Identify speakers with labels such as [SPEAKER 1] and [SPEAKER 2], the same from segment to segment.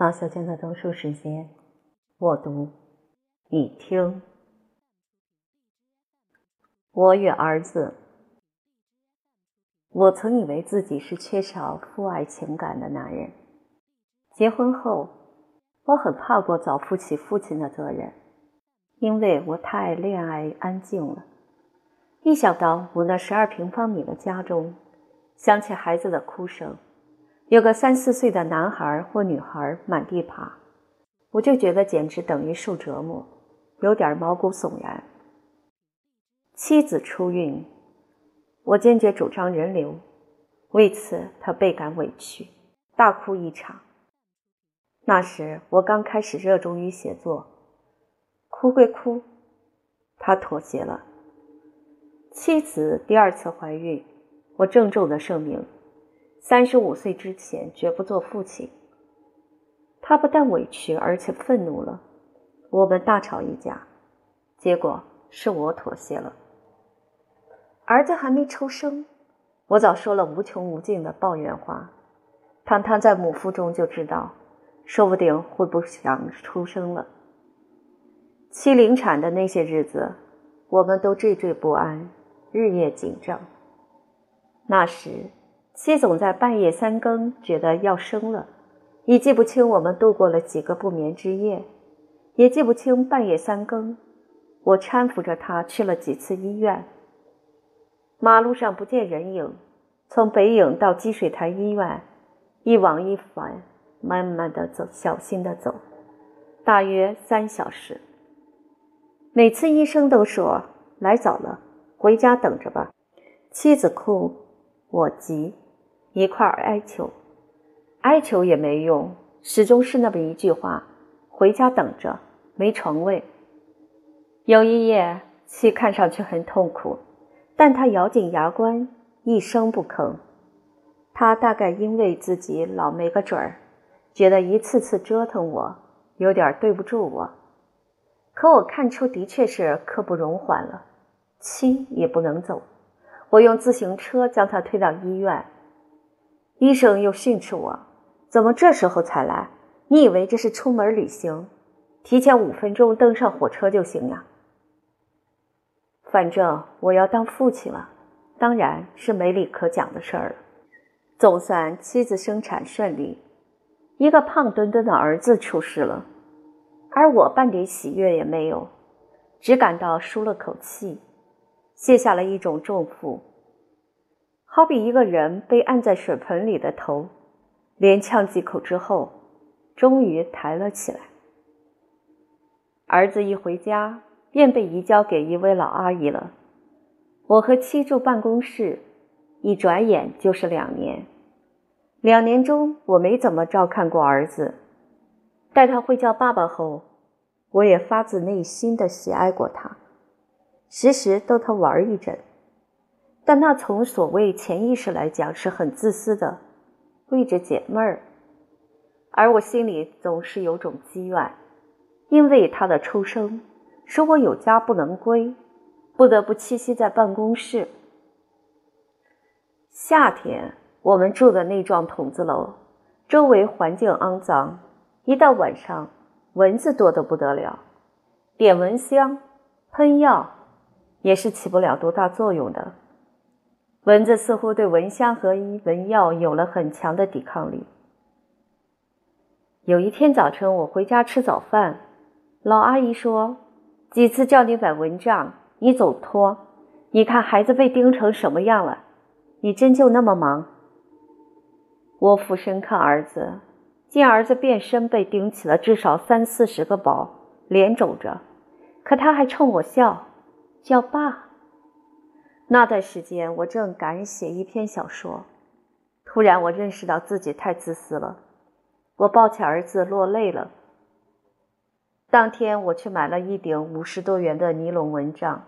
[SPEAKER 1] 马小娟的读书时间，我读，你听。我与儿子，我曾以为自己是缺少父爱情感的男人。结婚后，我很怕过早负起父亲的责任，因为我太恋爱安静了。一想到我那十二平方米的家中，想起孩子的哭声。有个三四岁的男孩或女孩满地爬，我就觉得简直等于受折磨，有点毛骨悚然。妻子出孕，我坚决主张人流，为此他倍感委屈，大哭一场。那时我刚开始热衷于写作，哭归哭，他妥协了。妻子第二次怀孕，我郑重的声明。三十五岁之前绝不做父亲。他不但委屈，而且愤怒了。我们大吵一架，结果是我妥协了。儿子还没出生，我早说了无穷无尽的抱怨话。堂堂在母腹中就知道，说不定会不想出生了。七临产的那些日子，我们都惴惴不安，日夜紧张。那时。谢总在半夜三更觉得要生了，已记不清我们度过了几个不眠之夜，也记不清半夜三更我搀扶着他去了几次医院。马路上不见人影，从北影到积水潭医院，一往一返，慢慢的走，小心的走，大约三小时。每次医生都说来早了，回家等着吧。妻子哭，我急。一块哀求，哀求也没用，始终是那么一句话：“回家等着，没床位。”有一夜，妻看上去很痛苦，但她咬紧牙关，一声不吭。她大概因为自己老没个准儿，觉得一次次折腾我，有点对不住我。可我看出，的确是刻不容缓了。妻也不能走，我用自行车将他推到医院。医生又训斥我：“怎么这时候才来？你以为这是出门旅行？提前五分钟登上火车就行呀。反正我要当父亲了，当然是没理可讲的事儿了。总算妻子生产顺利，一个胖墩墩的儿子出世了，而我半点喜悦也没有，只感到舒了口气，卸下了一种重负。”好比一个人被按在水盆里的头，连呛几口之后，终于抬了起来。儿子一回家，便被移交给一位老阿姨了。我和妻住办公室，一转眼就是两年。两年中，我没怎么照看过儿子。待他会叫爸爸后，我也发自内心的喜爱过他，时时逗他玩一阵。但那从所谓潜意识来讲是很自私的，为着解闷儿，而我心里总是有种积怨，因为他的出生，使我有家不能归，不得不栖息在办公室。夏天我们住的那幢筒子楼，周围环境肮脏，一到晚上蚊子多得不得了，点蚊香、喷药也是起不了多大作用的。蚊子似乎对蚊香和蚊药有了很强的抵抗力。有一天早晨，我回家吃早饭，老阿姨说：“几次叫你买蚊帐，你总拖。你看孩子被叮成什么样了？你真就那么忙？”我俯身看儿子，见儿子变身被叮起了至少三四十个包，脸肿着，可他还冲我笑，叫爸。那段时间，我正赶写一篇小说，突然我认识到自己太自私了，我抱起儿子落泪了。当天我去买了一顶五十多元的尼龙蚊帐。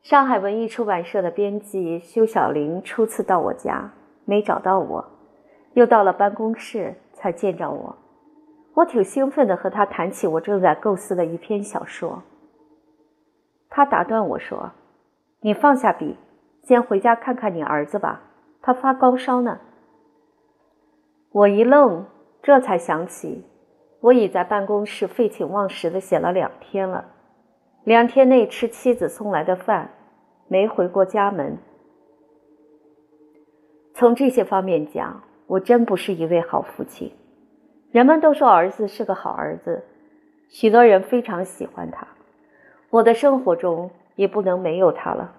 [SPEAKER 1] 上海文艺出版社的编辑修小玲初次到我家，没找到我，又到了办公室才见着我。我挺兴奋的和他谈起我正在构思的一篇小说。他打断我说。你放下笔，先回家看看你儿子吧，他发高烧呢。我一愣，这才想起，我已在办公室废寝忘食的写了两天了，两天内吃妻子送来的饭，没回过家门。从这些方面讲，我真不是一位好父亲。人们都说儿子是个好儿子，许多人非常喜欢他。我的生活中也不能没有他了。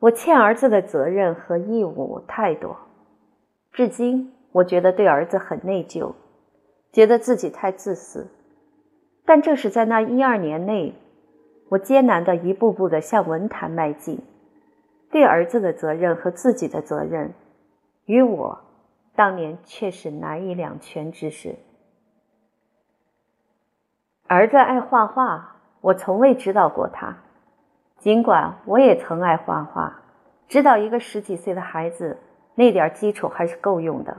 [SPEAKER 1] 我欠儿子的责任和义务太多，至今我觉得对儿子很内疚，觉得自己太自私。但正是在那一二年内，我艰难的一步步的向文坛迈进，对儿子的责任和自己的责任，与我。当年却是难以两全之事。儿子爱画画，我从未指导过他，尽管我也曾爱画画，指导一个十几岁的孩子，那点基础还是够用的。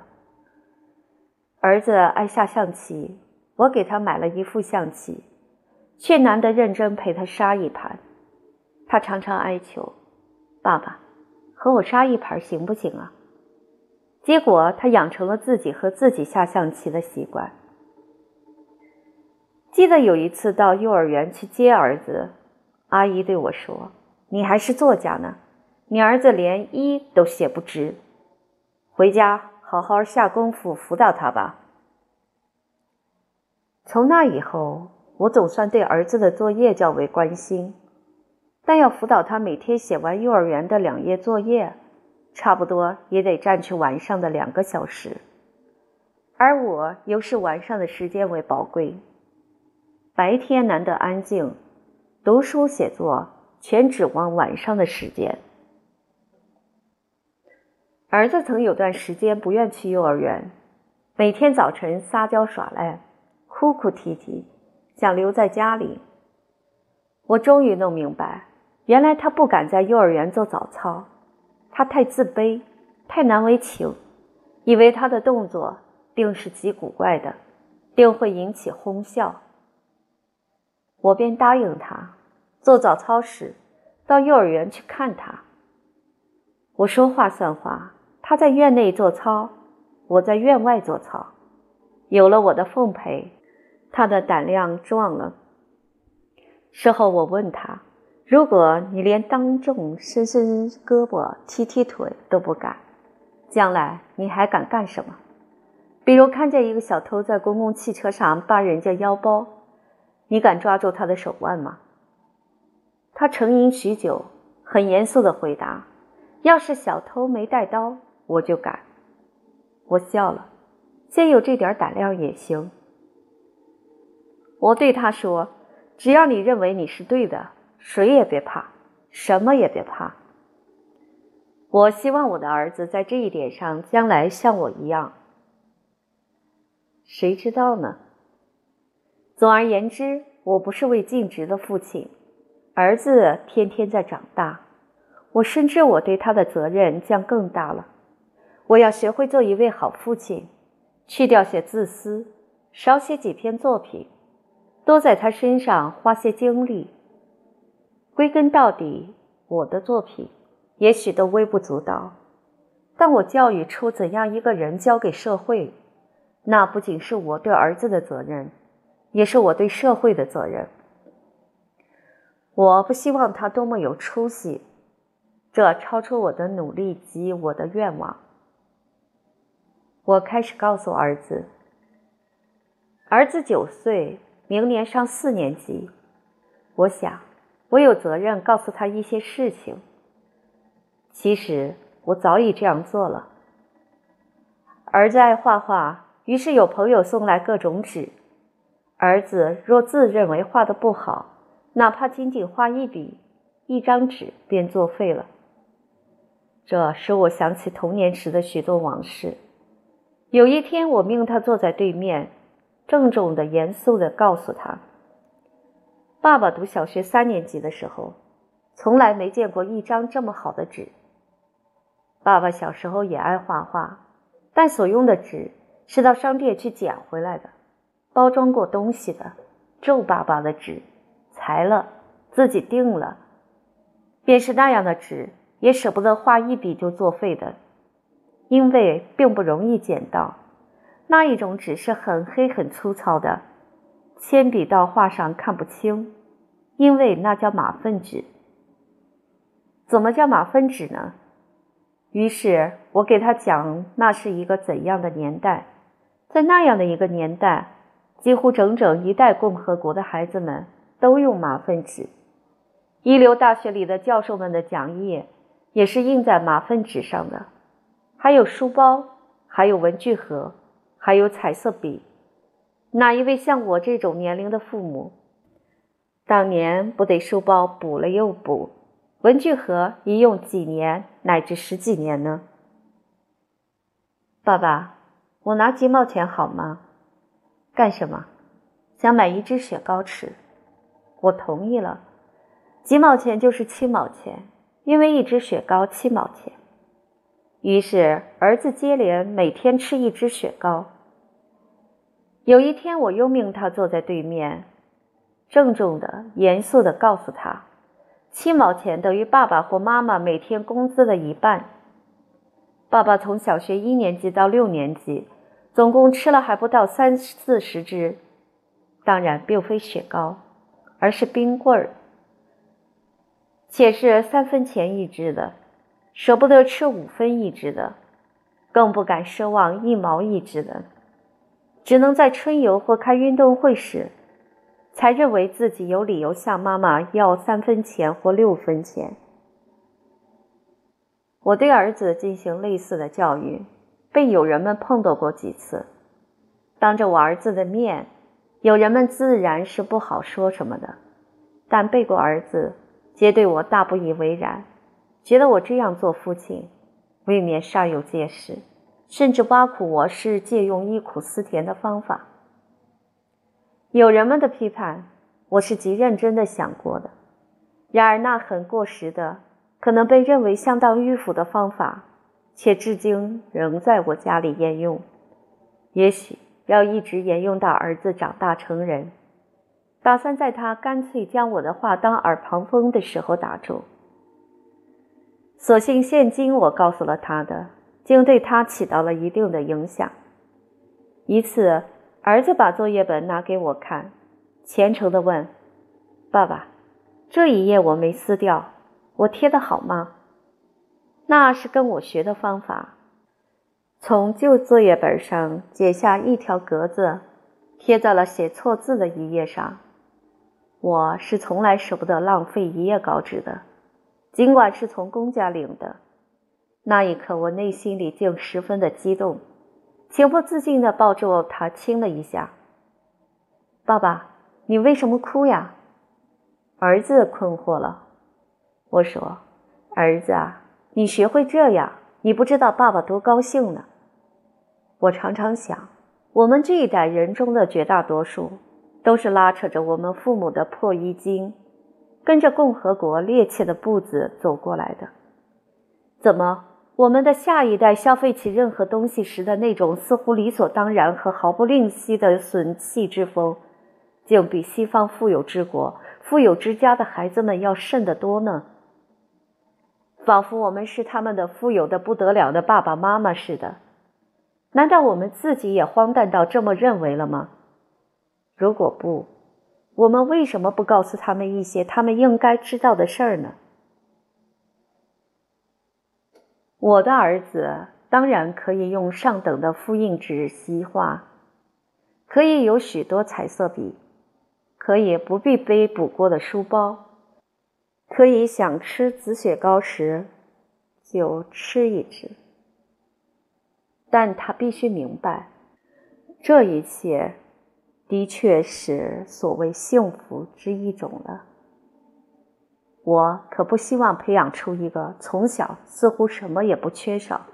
[SPEAKER 1] 儿子爱下象棋，我给他买了一副象棋，却难得认真陪他杀一盘。他常常哀求：“爸爸，和我杀一盘行不行啊？”结果，他养成了自己和自己下象棋的习惯。记得有一次到幼儿园去接儿子，阿姨对我说：“你还是作家呢，你儿子连一都写不直，回家好好下功夫辅导他吧。”从那以后，我总算对儿子的作业较为关心，但要辅导他每天写完幼儿园的两页作业。差不多也得占去晚上的两个小时，而我又视晚上的时间为宝贵，白天难得安静，读书写作全指望晚上的时间。儿子曾有段时间不愿去幼儿园，每天早晨撒娇耍赖，哭哭啼啼，想留在家里。我终于弄明白，原来他不敢在幼儿园做早操。他太自卑，太难为情，以为他的动作定是极古怪的，定会引起哄笑。我便答应他，做早操时到幼儿园去看他。我说话算话，他在院内做操，我在院外做操。有了我的奉陪，他的胆量壮了。事后我问他。如果你连当众伸伸胳膊、踢踢腿都不敢，将来你还敢干什么？比如看见一个小偷在公共汽车上扒人家腰包，你敢抓住他的手腕吗？他沉吟许久，很严肃地回答：“要是小偷没带刀，我就敢。”我笑了，先有这点胆量也行。我对他说：“只要你认为你是对的。”谁也别怕，什么也别怕。我希望我的儿子在这一点上将来像我一样。谁知道呢？总而言之，我不是位尽职的父亲。儿子天天在长大，我深知我对他的责任将更大了。我要学会做一位好父亲，去掉些自私，少写几篇作品，多在他身上花些精力。归根到底，我的作品也许都微不足道，但我教育出怎样一个人交给社会，那不仅是我对儿子的责任，也是我对社会的责任。我不希望他多么有出息，这超出我的努力及我的愿望。我开始告诉儿子：“儿子九岁，明年上四年级。”我想。我有责任告诉他一些事情。其实我早已这样做了。儿子爱画画，于是有朋友送来各种纸。儿子若自认为画的不好，哪怕仅仅画一笔、一张纸，便作废了。这使我想起童年时的许多往事。有一天，我命他坐在对面，郑重的、严肃的告诉他。爸爸读小学三年级的时候，从来没见过一张这么好的纸。爸爸小时候也爱画画，但所用的纸是到商店去捡回来的，包装过东西的皱巴巴的纸，裁了自己订了，便是那样的纸也舍不得画一笔就作废的，因为并不容易捡到，那一种纸是很黑很粗糙的，铅笔到画上看不清，因为那叫马粪纸。怎么叫马粪纸呢？于是我给他讲，那是一个怎样的年代，在那样的一个年代，几乎整整一代共和国的孩子们都用马粪纸，一流大学里的教授们的讲义也是印在马粪纸上的，还有书包，还有文具盒。还有彩色笔，哪一位像我这种年龄的父母，当年不得书包补了又补，文具盒一用几年乃至十几年呢？爸爸，我拿几毛钱好吗？干什么？想买一支雪糕吃。我同意了，几毛钱就是七毛钱，因为一支雪糕七毛钱。于是，儿子接连每天吃一只雪糕。有一天，我又命他坐在对面，郑重的、严肃的告诉他：“七毛钱等于爸爸或妈妈每天工资的一半。爸爸从小学一年级到六年级，总共吃了还不到三四十只，当然并非雪糕，而是冰棍儿，且是三分钱一只的。”舍不得吃五分一支的，更不敢奢望一毛一支的，只能在春游或开运动会时，才认为自己有理由向妈妈要三分钱或六分钱。我对儿子进行类似的教育，被友人们碰到过几次，当着我儿子的面，友人们自然是不好说什么的，但背过儿子，皆对我大不以为然。觉得我这样做父亲，未免煞有介事，甚至挖苦我是借用忆苦思甜的方法。友人们的批判，我是极认真的想过的。然而那很过时的，可能被认为相当迂腐的方法，且至今仍在我家里沿用。也许要一直沿用到儿子长大成人，打算在他干脆将我的话当耳旁风的时候打住。所幸现今我告诉了他的，竟对他起到了一定的影响。一次，儿子把作业本拿给我看，虔诚地问：“爸爸，这一页我没撕掉，我贴的好吗？”那是跟我学的方法，从旧作业本上剪下一条格子，贴在了写错字的一页上。我是从来舍不得浪费一页稿纸的。尽管是从公家领的，那一刻我内心里竟十分的激动，情不自禁地抱住他亲了一下。爸爸，你为什么哭呀？儿子困惑了。我说：“儿子啊，你学会这样，你不知道爸爸多高兴呢。”我常常想，我们这一代人中的绝大多数，都是拉扯着我们父母的破衣襟。跟着共和国趔趄的步子走过来的，怎么我们的下一代消费起任何东西时的那种似乎理所当然和毫不吝惜的损气之风，竟比西方富有之国、富有之家的孩子们要甚得多呢？仿佛我们是他们的富有的不得了的爸爸妈妈似的。难道我们自己也荒诞到这么认为了吗？如果不，我们为什么不告诉他们一些他们应该知道的事儿呢？我的儿子当然可以用上等的复印纸习画，可以有许多彩色笔，可以不必背补过的书包，可以想吃紫雪糕时就吃一只。但他必须明白，这一切。的确是所谓幸福之一种了。我可不希望培养出一个从小似乎什么也不缺少，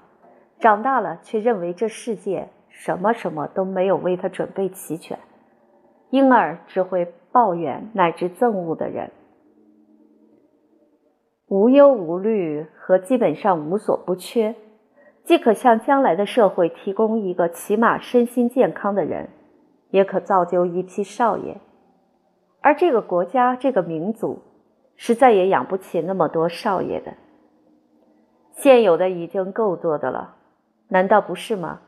[SPEAKER 1] 长大了却认为这世界什么什么都没有为他准备齐全，因而只会抱怨乃至憎恶的人。无忧无虑和基本上无所不缺，既可向将来的社会提供一个起码身心健康的人。也可造就一批少爷，而这个国家、这个民族，实在也养不起那么多少爷的。现有的已经够多的了，难道不是吗？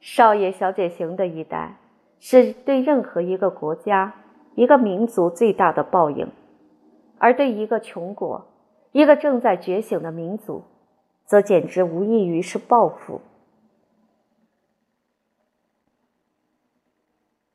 [SPEAKER 1] 少爷小姐型的一代，是对任何一个国家、一个民族最大的报应；而对一个穷国、一个正在觉醒的民族，则简直无异于是报复。